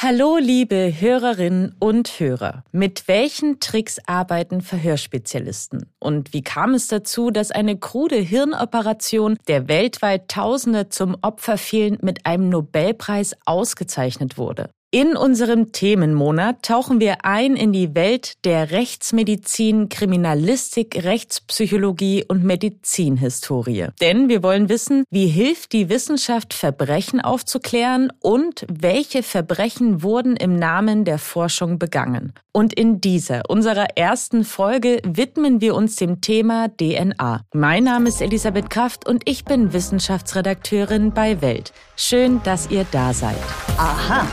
Hallo, liebe Hörerinnen und Hörer. Mit welchen Tricks arbeiten Verhörspezialisten? Und wie kam es dazu, dass eine krude Hirnoperation, der weltweit Tausende zum Opfer fielen, mit einem Nobelpreis ausgezeichnet wurde? In unserem Themenmonat tauchen wir ein in die Welt der Rechtsmedizin, Kriminalistik, Rechtspsychologie und Medizinhistorie. Denn wir wollen wissen, wie hilft die Wissenschaft, Verbrechen aufzuklären und welche Verbrechen wurden im Namen der Forschung begangen. Und in dieser, unserer ersten Folge, widmen wir uns dem Thema DNA. Mein Name ist Elisabeth Kraft und ich bin Wissenschaftsredakteurin bei Welt. Schön, dass ihr da seid. Aha.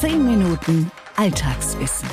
10 Minuten Alltagswissen.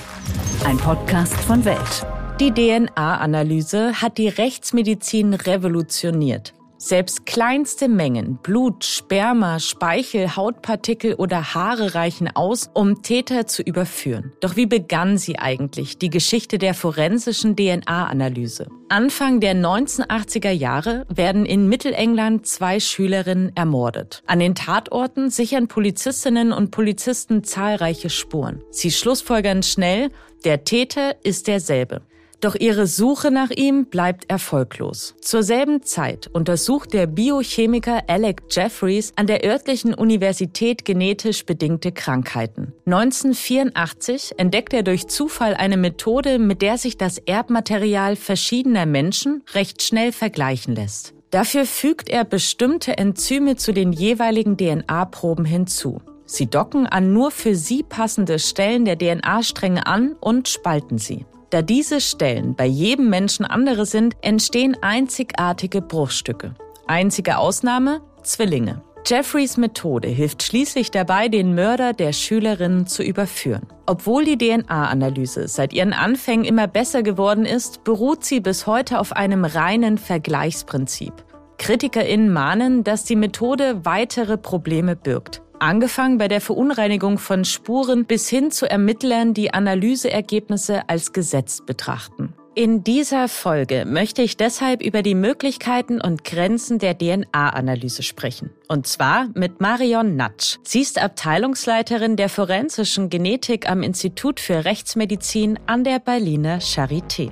Ein Podcast von Welt. Die DNA-Analyse hat die Rechtsmedizin revolutioniert. Selbst kleinste Mengen Blut, Sperma, Speichel, Hautpartikel oder Haare reichen aus, um Täter zu überführen. Doch wie begann sie eigentlich, die Geschichte der forensischen DNA-Analyse? Anfang der 1980er Jahre werden in Mittelengland zwei Schülerinnen ermordet. An den Tatorten sichern Polizistinnen und Polizisten zahlreiche Spuren. Sie schlussfolgern schnell, der Täter ist derselbe. Doch ihre Suche nach ihm bleibt erfolglos. Zur selben Zeit untersucht der Biochemiker Alec Jeffreys an der örtlichen Universität genetisch bedingte Krankheiten. 1984 entdeckt er durch Zufall eine Methode, mit der sich das Erbmaterial verschiedener Menschen recht schnell vergleichen lässt. Dafür fügt er bestimmte Enzyme zu den jeweiligen DNA-Proben hinzu. Sie docken an nur für sie passende Stellen der DNA-Stränge an und spalten sie. Da diese Stellen bei jedem Menschen andere sind, entstehen einzigartige Bruchstücke. Einzige Ausnahme? Zwillinge. Jeffreys Methode hilft schließlich dabei, den Mörder der Schülerinnen zu überführen. Obwohl die DNA-Analyse seit ihren Anfängen immer besser geworden ist, beruht sie bis heute auf einem reinen Vergleichsprinzip. KritikerInnen mahnen, dass die Methode weitere Probleme birgt. Angefangen bei der Verunreinigung von Spuren bis hin zu Ermittlern, die Analyseergebnisse als gesetzt betrachten. In dieser Folge möchte ich deshalb über die Möglichkeiten und Grenzen der DNA-Analyse sprechen. Und zwar mit Marion Natsch. Sie ist Abteilungsleiterin der forensischen Genetik am Institut für Rechtsmedizin an der Berliner Charité.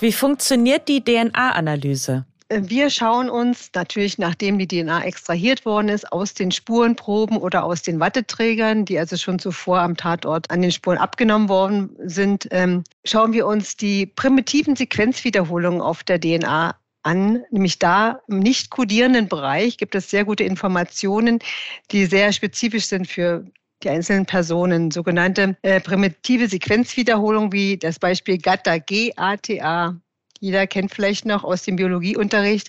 Wie funktioniert die DNA-Analyse? Wir schauen uns natürlich, nachdem die DNA extrahiert worden ist, aus den Spurenproben oder aus den Watteträgern, die also schon zuvor am Tatort an den Spuren abgenommen worden sind, ähm, schauen wir uns die primitiven Sequenzwiederholungen auf der DNA an. Nämlich da im nicht kodierenden Bereich gibt es sehr gute Informationen, die sehr spezifisch sind für die einzelnen Personen. Sogenannte äh, primitive Sequenzwiederholung wie das Beispiel GATA, G-A-T-A, jeder kennt vielleicht noch aus dem Biologieunterricht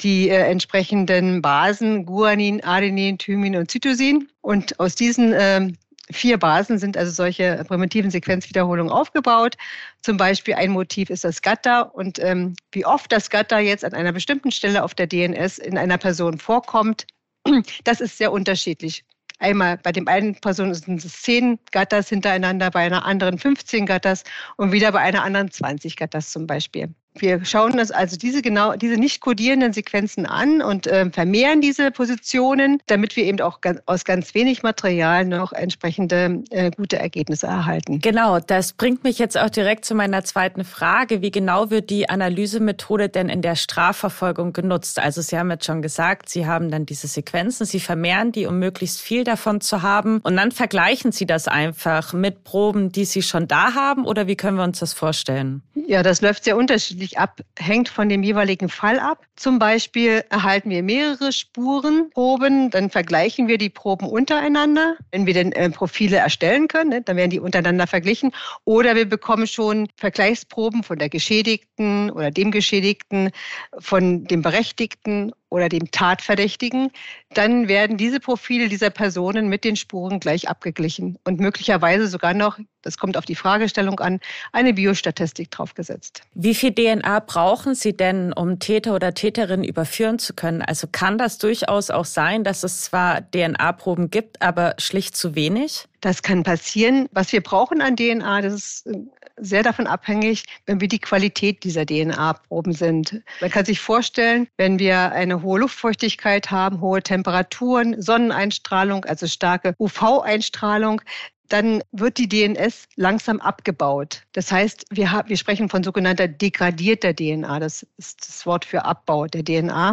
die äh, entsprechenden Basen Guanin, Adenin, Thymin und Cytosin. Und aus diesen äh, vier Basen sind also solche primitiven Sequenzwiederholungen aufgebaut. Zum Beispiel ein Motiv ist das Gatta und ähm, wie oft das Gatta jetzt an einer bestimmten Stelle auf der DNS in einer Person vorkommt, das ist sehr unterschiedlich. Einmal bei dem einen Person sind es 10 Gattas hintereinander, bei einer anderen 15 Gattas und wieder bei einer anderen 20 Gattas zum Beispiel. Wir schauen uns also diese genau diese nicht kodierenden Sequenzen an und äh, vermehren diese Positionen, damit wir eben auch ganz, aus ganz wenig Material noch entsprechende äh, gute Ergebnisse erhalten. Genau, das bringt mich jetzt auch direkt zu meiner zweiten Frage. Wie genau wird die Analysemethode denn in der Strafverfolgung genutzt? Also Sie haben jetzt schon gesagt, Sie haben dann diese Sequenzen, Sie vermehren die, um möglichst viel davon zu haben und dann vergleichen Sie das einfach mit Proben, die Sie schon da haben oder wie können wir uns das vorstellen? Ja, das läuft sehr unterschiedlich unterschiedlich ab, hängt von dem jeweiligen Fall ab. Zum Beispiel erhalten wir mehrere Spurenproben, dann vergleichen wir die Proben untereinander. Wenn wir denn äh, Profile erstellen können, ne, dann werden die untereinander verglichen. Oder wir bekommen schon Vergleichsproben von der Geschädigten oder dem Geschädigten, von dem Berechtigten oder dem Tatverdächtigen, dann werden diese Profile dieser Personen mit den Spuren gleich abgeglichen und möglicherweise sogar noch, das kommt auf die Fragestellung an, eine Biostatistik draufgesetzt. Wie viel DNA brauchen Sie denn, um Täter oder Täterin überführen zu können? Also kann das durchaus auch sein, dass es zwar DNA-Proben gibt, aber schlicht zu wenig? Das kann passieren. Was wir brauchen an DNA, das ist sehr davon abhängig, wie die Qualität dieser DNA-Proben sind. Man kann sich vorstellen, wenn wir eine hohe Luftfeuchtigkeit haben, hohe Temperaturen, Sonneneinstrahlung, also starke UV-Einstrahlung, dann wird die DNS langsam abgebaut. Das heißt, wir, wir sprechen von sogenannter degradierter DNA. Das ist das Wort für Abbau der DNA.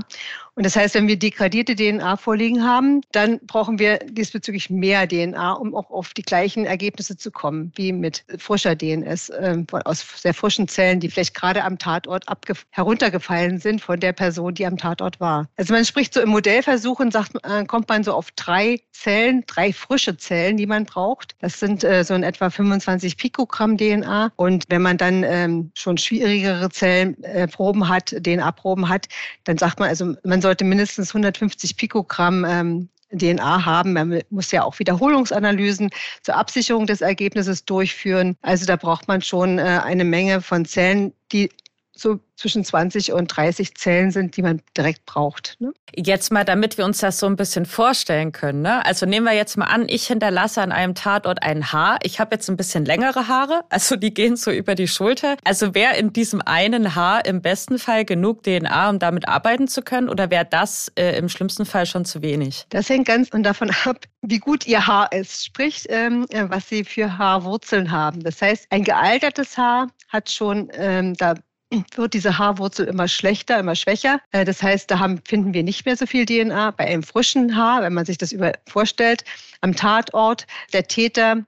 Und das heißt, wenn wir degradierte DNA vorliegen haben, dann brauchen wir diesbezüglich mehr DNA, um auch auf die gleichen Ergebnisse zu kommen, wie mit frischer DNS äh, aus sehr frischen Zellen, die vielleicht gerade am Tatort heruntergefallen sind von der Person, die am Tatort war. Also man spricht so im Modellversuchen, sagt, äh, kommt man so auf drei Zellen, drei frische Zellen, die man braucht. Das sind äh, so in etwa 25 Pikogramm DNA. Und wenn man dann ähm, schon schwierigere Zellenproben äh, hat, DNA-Proben hat, dann sagt man, also man soll sollte mindestens 150 Pikogramm ähm, DNA haben. Man muss ja auch Wiederholungsanalysen zur Absicherung des Ergebnisses durchführen. Also da braucht man schon äh, eine Menge von Zellen, die so zwischen 20 und 30 Zellen sind, die man direkt braucht. Ne? Jetzt mal, damit wir uns das so ein bisschen vorstellen können. Ne? Also nehmen wir jetzt mal an, ich hinterlasse an einem Tatort ein Haar. Ich habe jetzt ein bisschen längere Haare, also die gehen so über die Schulter. Also wäre in diesem einen Haar im besten Fall genug DNA, um damit arbeiten zu können, oder wäre das äh, im schlimmsten Fall schon zu wenig? Das hängt ganz davon ab, wie gut Ihr Haar ist, sprich, ähm, äh, was Sie für Haarwurzeln haben. Das heißt, ein gealtertes Haar hat schon ähm, da wird diese Haarwurzel immer schlechter, immer schwächer. Äh, das heißt, da haben, finden wir nicht mehr so viel DNA. Bei einem frischen Haar, wenn man sich das über vorstellt, am Tatort, der Täter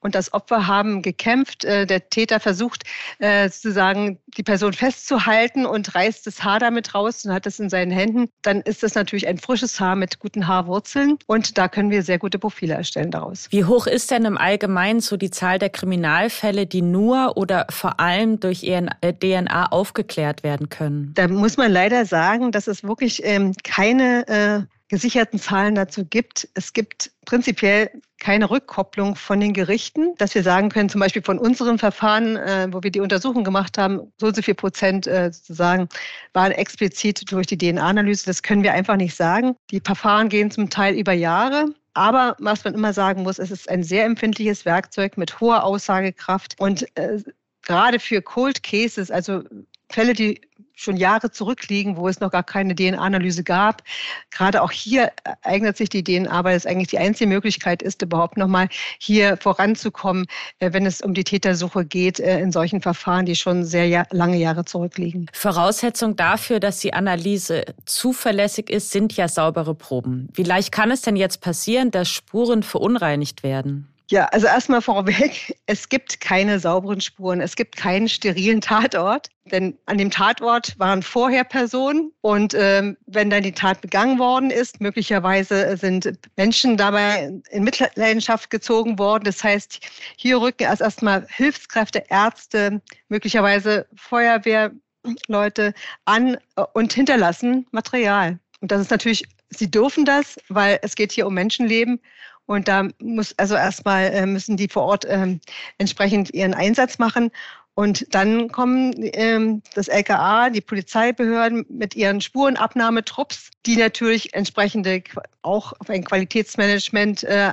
und das Opfer haben gekämpft. Äh, der Täter versucht äh, sozusagen die Person festzuhalten und reißt das Haar damit raus und hat es in seinen Händen. Dann ist das natürlich ein frisches Haar mit guten Haarwurzeln und da können wir sehr gute Profile erstellen daraus. Wie hoch ist denn im Allgemeinen so die Zahl der Kriminalfälle, die nur oder vor allem durch DNA äh, aufgeklärt werden können? Da muss man leider sagen, dass es wirklich ähm, keine gesicherten Zahlen dazu gibt. Es gibt prinzipiell keine Rückkopplung von den Gerichten, dass wir sagen können, zum Beispiel von unseren Verfahren, äh, wo wir die Untersuchung gemacht haben, so und so viel Prozent äh, sozusagen waren explizit durch die DNA-Analyse. Das können wir einfach nicht sagen. Die Verfahren gehen zum Teil über Jahre. Aber was man immer sagen muss, es ist ein sehr empfindliches Werkzeug mit hoher Aussagekraft und äh, gerade für Cold Cases, also Fälle, die schon Jahre zurückliegen, wo es noch gar keine DNA-Analyse gab. Gerade auch hier eignet sich die DNA, weil es eigentlich die einzige Möglichkeit ist, überhaupt nochmal hier voranzukommen, äh, wenn es um die Tätersuche geht äh, in solchen Verfahren, die schon sehr lange Jahre zurückliegen. Voraussetzung dafür, dass die Analyse zuverlässig ist, sind ja saubere Proben. Wie leicht kann es denn jetzt passieren, dass Spuren verunreinigt werden? Ja, also erstmal vorweg, es gibt keine sauberen Spuren, es gibt keinen sterilen Tatort, denn an dem Tatort waren vorher Personen und ähm, wenn dann die Tat begangen worden ist, möglicherweise sind Menschen dabei in Mitleidenschaft gezogen worden. Das heißt, hier rücken erst erstmal Hilfskräfte, Ärzte, möglicherweise Feuerwehrleute an und hinterlassen Material. Und das ist natürlich, sie dürfen das, weil es geht hier um Menschenleben und da muss also erstmal äh, müssen die vor Ort ähm, entsprechend ihren Einsatz machen. Und dann kommen ähm, das LKA, die Polizeibehörden mit ihren Spurenabnahmetrupps, die natürlich entsprechende auch auf ein Qualitätsmanagement äh,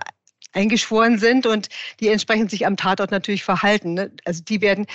eingeschworen sind und die entsprechend sich am Tatort natürlich verhalten. Ne? Also die werden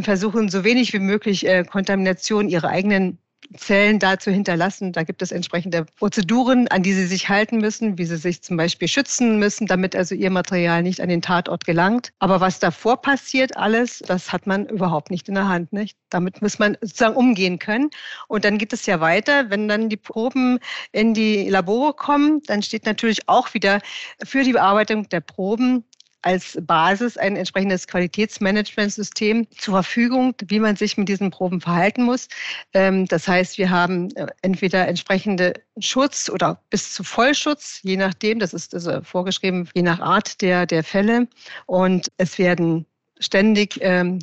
versuchen, so wenig wie möglich äh, Kontamination ihrer eigenen Zellen dazu hinterlassen. Da gibt es entsprechende Prozeduren, an die sie sich halten müssen, wie sie sich zum Beispiel schützen müssen, damit also ihr Material nicht an den Tatort gelangt. Aber was davor passiert, alles, das hat man überhaupt nicht in der Hand. Nicht? Damit muss man sozusagen umgehen können. Und dann geht es ja weiter. Wenn dann die Proben in die Labore kommen, dann steht natürlich auch wieder für die Bearbeitung der Proben als Basis ein entsprechendes Qualitätsmanagementsystem zur Verfügung, wie man sich mit diesen Proben verhalten muss. Ähm, das heißt, wir haben äh, entweder entsprechende Schutz oder bis zu Vollschutz, je nachdem, das ist also vorgeschrieben, je nach Art der, der Fälle. Und es werden ständig ähm,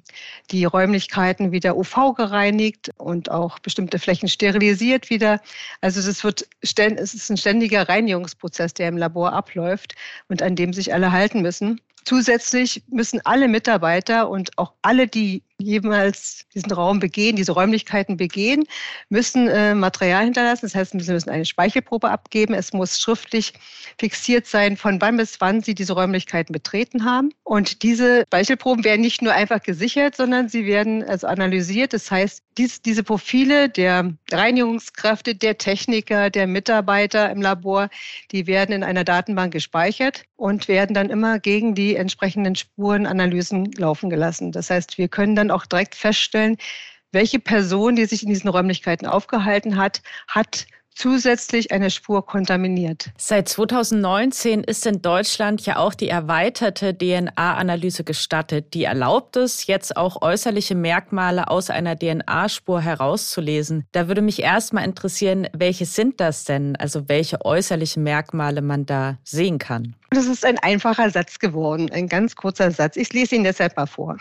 die Räumlichkeiten wieder UV gereinigt und auch bestimmte Flächen sterilisiert wieder. Also es wird es ist ein ständiger Reinigungsprozess, der im Labor abläuft und an dem sich alle halten müssen. Zusätzlich müssen alle Mitarbeiter und auch alle, die jemals diesen Raum begehen, diese Räumlichkeiten begehen, müssen äh, Material hinterlassen. Das heißt, sie müssen eine Speichelprobe abgeben. Es muss schriftlich fixiert sein, von wann bis wann sie diese Räumlichkeiten betreten haben. Und diese Speichelproben werden nicht nur einfach gesichert, sondern sie werden also analysiert. Das heißt, dies, diese Profile der Reinigungskräfte, der Techniker, der Mitarbeiter im Labor, die werden in einer Datenbank gespeichert und werden dann immer gegen die entsprechenden Spurenanalysen laufen gelassen. Das heißt, wir können dann auch direkt feststellen, welche Person, die sich in diesen Räumlichkeiten aufgehalten hat, hat zusätzlich eine Spur kontaminiert. Seit 2019 ist in Deutschland ja auch die erweiterte DNA-Analyse gestattet. Die erlaubt es, jetzt auch äußerliche Merkmale aus einer DNA-Spur herauszulesen. Da würde mich erstmal interessieren, welche sind das denn? Also welche äußerlichen Merkmale man da sehen kann. Das ist ein einfacher Satz geworden, ein ganz kurzer Satz. Ich lese ihn deshalb mal vor.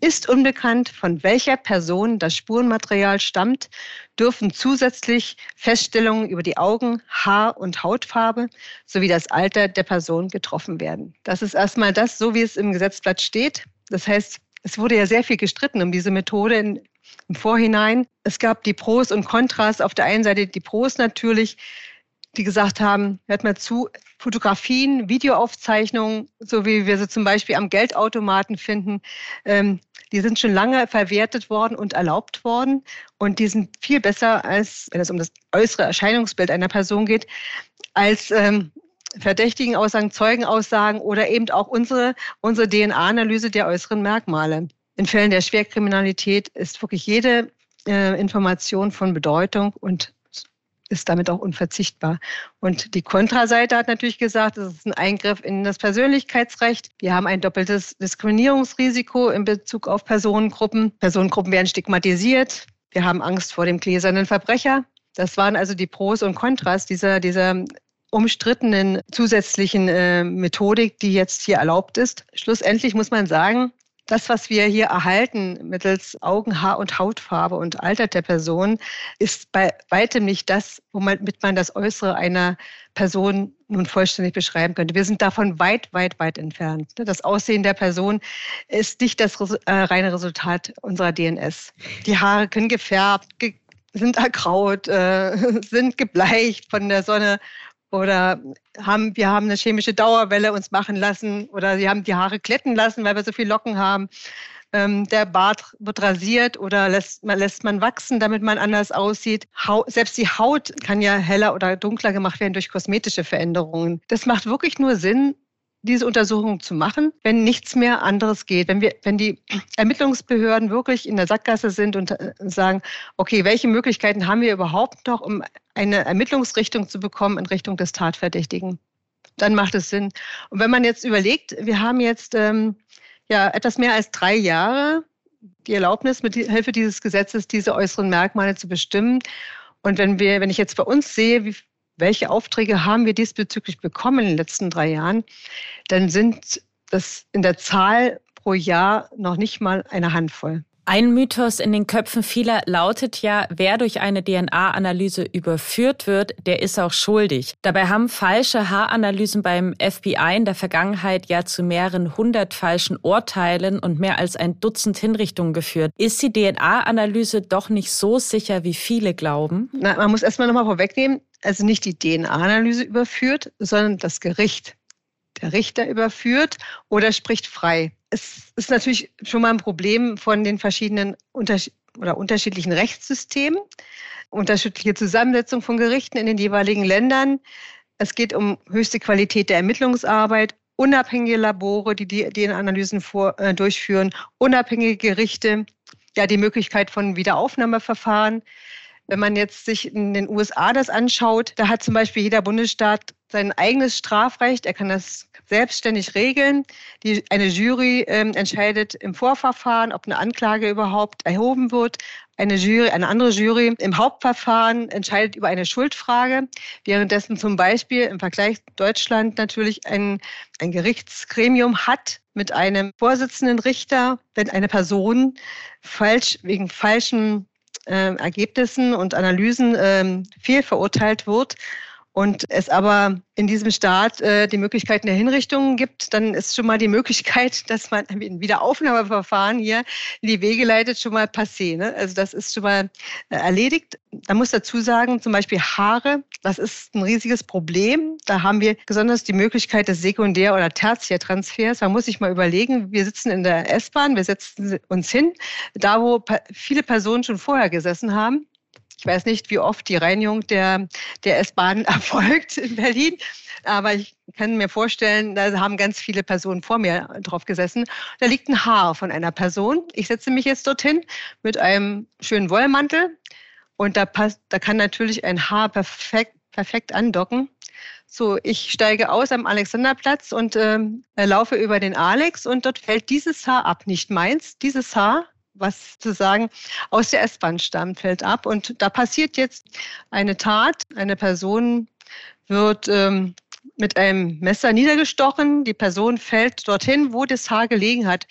Ist unbekannt, von welcher Person das Spurenmaterial stammt, dürfen zusätzlich Feststellungen über die Augen, Haar- und Hautfarbe sowie das Alter der Person getroffen werden. Das ist erstmal das, so wie es im Gesetzblatt steht. Das heißt, es wurde ja sehr viel gestritten um diese Methode im Vorhinein. Es gab die Pros und Kontras. Auf der einen Seite die Pros natürlich, die gesagt haben, hört mal zu, Fotografien, Videoaufzeichnungen, so wie wir sie zum Beispiel am Geldautomaten finden, ähm, die sind schon lange verwertet worden und erlaubt worden. Und die sind viel besser, als wenn es um das äußere Erscheinungsbild einer Person geht, als ähm, verdächtigen Aussagen, Zeugenaussagen oder eben auch unsere, unsere DNA-Analyse der äußeren Merkmale. In Fällen der Schwerkriminalität ist wirklich jede äh, Information von Bedeutung und ist damit auch unverzichtbar. Und die Kontraseite hat natürlich gesagt, es ist ein Eingriff in das Persönlichkeitsrecht. Wir haben ein doppeltes Diskriminierungsrisiko in Bezug auf Personengruppen. Personengruppen werden stigmatisiert. Wir haben Angst vor dem gläsernen Verbrecher. Das waren also die Pros und Kontras dieser, dieser umstrittenen zusätzlichen äh, Methodik, die jetzt hier erlaubt ist. Schlussendlich muss man sagen, das, was wir hier erhalten mittels Augen, Haar und Hautfarbe und Alter der Person, ist bei weitem nicht das, womit man das Äußere einer Person nun vollständig beschreiben könnte. Wir sind davon weit, weit, weit entfernt. Das Aussehen der Person ist nicht das äh, reine Resultat unserer DNS. Die Haare können gefärbt, sind ergraut, äh, sind gebleicht von der Sonne oder haben, wir haben eine chemische Dauerwelle uns machen lassen oder sie haben die Haare kletten lassen, weil wir so viel Locken haben. Ähm, der Bart wird rasiert oder lässt man, lässt man wachsen, damit man anders aussieht. Haut, selbst die Haut kann ja heller oder dunkler gemacht werden durch kosmetische Veränderungen. Das macht wirklich nur Sinn, diese Untersuchung zu machen, wenn nichts mehr anderes geht. Wenn wir, wenn die Ermittlungsbehörden wirklich in der Sackgasse sind und äh, sagen, okay, welche Möglichkeiten haben wir überhaupt noch, um eine Ermittlungsrichtung zu bekommen in Richtung des Tatverdächtigen? Dann macht es Sinn. Und wenn man jetzt überlegt, wir haben jetzt ähm, ja etwas mehr als drei Jahre die Erlaubnis, mit Hilfe dieses Gesetzes diese äußeren Merkmale zu bestimmen. Und wenn wir, wenn ich jetzt bei uns sehe, wie welche Aufträge haben wir diesbezüglich bekommen in den letzten drei Jahren, dann sind das in der Zahl pro Jahr noch nicht mal eine Handvoll. Ein Mythos in den Köpfen vieler lautet ja, wer durch eine DNA-Analyse überführt wird, der ist auch schuldig. Dabei haben falsche Haaranalysen beim FBI in der Vergangenheit ja zu mehreren hundert falschen Urteilen und mehr als ein Dutzend Hinrichtungen geführt. Ist die DNA-Analyse doch nicht so sicher, wie viele glauben? Na, man muss erstmal nochmal vorwegnehmen, also nicht die DNA-Analyse überführt, sondern das Gericht. Richter überführt oder spricht frei. Es ist natürlich schon mal ein Problem von den verschiedenen Unterschied oder unterschiedlichen Rechtssystemen, unterschiedliche Zusammensetzung von Gerichten in den jeweiligen Ländern. Es geht um höchste Qualität der Ermittlungsarbeit, unabhängige Labore, die die DNA-Analysen äh, durchführen, unabhängige Gerichte, ja die Möglichkeit von Wiederaufnahmeverfahren. Wenn man jetzt sich in den USA das anschaut, da hat zum Beispiel jeder Bundesstaat sein eigenes Strafrecht. Er kann das selbstständig regeln. Die, eine Jury äh, entscheidet im Vorverfahren, ob eine Anklage überhaupt erhoben wird. Eine Jury, eine andere Jury im Hauptverfahren entscheidet über eine Schuldfrage, währenddessen zum Beispiel im Vergleich Deutschland natürlich ein, ein Gerichtsgremium hat mit einem Vorsitzenden Richter, wenn eine Person falsch wegen falschen äh, Ergebnissen und Analysen äh, fehlverurteilt wird und es aber in diesem Staat äh, die Möglichkeiten der Hinrichtungen gibt, dann ist schon mal die Möglichkeit, dass man ein Wiederaufnahmeverfahren hier in die Wege leitet, schon mal passé. Ne? Also das ist schon mal äh, erledigt. Man muss dazu sagen, zum Beispiel Haare, das ist ein riesiges Problem. Da haben wir besonders die Möglichkeit des Sekundär- oder Tertiärtransfers. Man muss sich mal überlegen, wir sitzen in der S-Bahn, wir setzen uns hin, da wo viele Personen schon vorher gesessen haben ich weiß nicht, wie oft die Reinigung der, der S-Bahn erfolgt in Berlin, aber ich kann mir vorstellen, da haben ganz viele Personen vor mir drauf gesessen. Da liegt ein Haar von einer Person. Ich setze mich jetzt dorthin mit einem schönen Wollmantel und da, passt, da kann natürlich ein Haar perfekt, perfekt andocken. So, ich steige aus am Alexanderplatz und äh, laufe über den Alex und dort fällt dieses Haar ab, nicht meins, dieses Haar was zu sagen, aus der S-Bahn stammt, fällt ab. Und da passiert jetzt eine Tat. Eine Person wird ähm, mit einem Messer niedergestochen. Die Person fällt dorthin, wo das Haar gelegen hat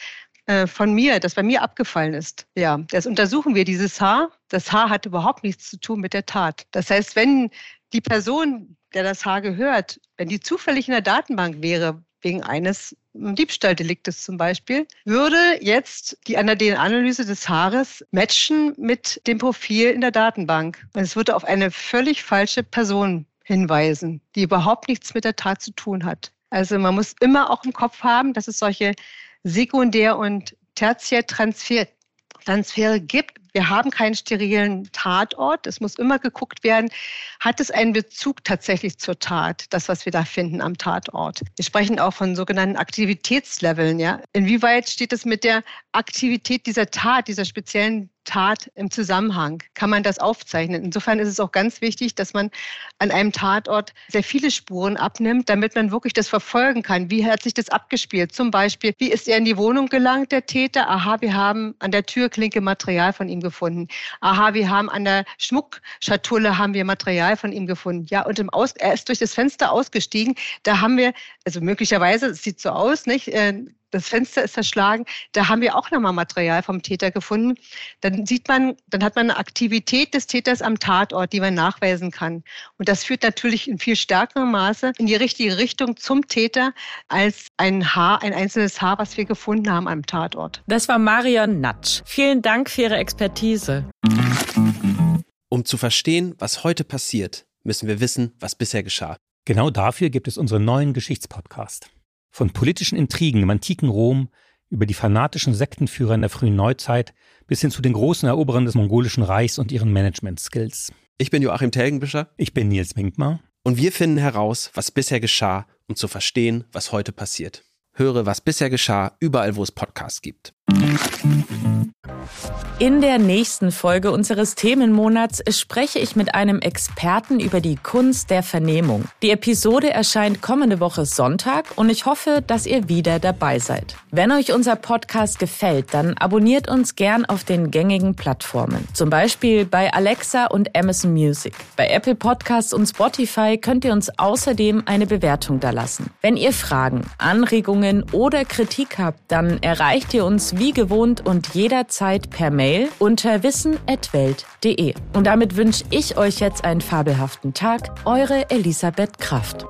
äh, von mir, das bei mir abgefallen ist. Ja, das untersuchen wir, dieses Haar. Das Haar hat überhaupt nichts zu tun mit der Tat. Das heißt, wenn die Person, der das Haar gehört, wenn die zufällig in der Datenbank wäre, wegen eines Diebstahldeliktes zum Beispiel, würde jetzt die DNA-Analyse des Haares matchen mit dem Profil in der Datenbank. Und es würde auf eine völlig falsche Person hinweisen, die überhaupt nichts mit der Tat zu tun hat. Also man muss immer auch im Kopf haben, dass es solche Sekundär- und Tertiärtransfere gibt, wir haben keinen sterilen Tatort. Es muss immer geguckt werden, hat es einen Bezug tatsächlich zur Tat, das, was wir da finden am Tatort. Wir sprechen auch von sogenannten Aktivitätsleveln. Ja? Inwieweit steht es mit der Aktivität dieser Tat, dieser speziellen Tat im Zusammenhang? Kann man das aufzeichnen? Insofern ist es auch ganz wichtig, dass man an einem Tatort sehr viele Spuren abnimmt, damit man wirklich das verfolgen kann. Wie hat sich das abgespielt? Zum Beispiel, wie ist er in die Wohnung gelangt, der Täter? Aha, wir haben an der Türklinke Material von ihm gefunden. Aha, wir haben an der Schmuckschatulle haben wir Material von ihm gefunden. Ja, und im Aus, er ist durch das Fenster ausgestiegen. Da haben wir, also möglicherweise, es sieht so aus, nicht? Das Fenster ist zerschlagen. Da haben wir auch nochmal Material vom Täter gefunden. Dann sieht man, dann hat man eine Aktivität des Täters am Tatort, die man nachweisen kann. Und das führt natürlich in viel stärkerem Maße in die richtige Richtung zum Täter als ein Haar, ein einzelnes Haar, was wir gefunden haben am Tatort. Das war Marion Natsch. Vielen Dank für Ihre Expertise. Um zu verstehen, was heute passiert, müssen wir wissen, was bisher geschah. Genau dafür gibt es unseren neuen Geschichtspodcast. Von politischen Intrigen im antiken Rom über die fanatischen Sektenführer in der frühen Neuzeit bis hin zu den großen Eroberern des mongolischen Reichs und ihren Management-Skills. Ich bin Joachim Telgenbischer. Ich bin Nils Minkmar. Und wir finden heraus, was bisher geschah, um zu verstehen, was heute passiert. Höre, was bisher geschah, überall, wo es Podcasts gibt. In der nächsten Folge unseres Themenmonats spreche ich mit einem Experten über die Kunst der Vernehmung. Die Episode erscheint kommende Woche Sonntag und ich hoffe, dass ihr wieder dabei seid. Wenn euch unser Podcast gefällt, dann abonniert uns gern auf den gängigen Plattformen. Zum Beispiel bei Alexa und Amazon Music. Bei Apple Podcasts und Spotify könnt ihr uns außerdem eine Bewertung dalassen. Wenn ihr Fragen, Anregungen oder Kritik habt, dann erreicht ihr uns wie gewohnt und jederzeit per Mail unter wissen.welt.de. Und damit wünsche ich euch jetzt einen fabelhaften Tag. Eure Elisabeth Kraft.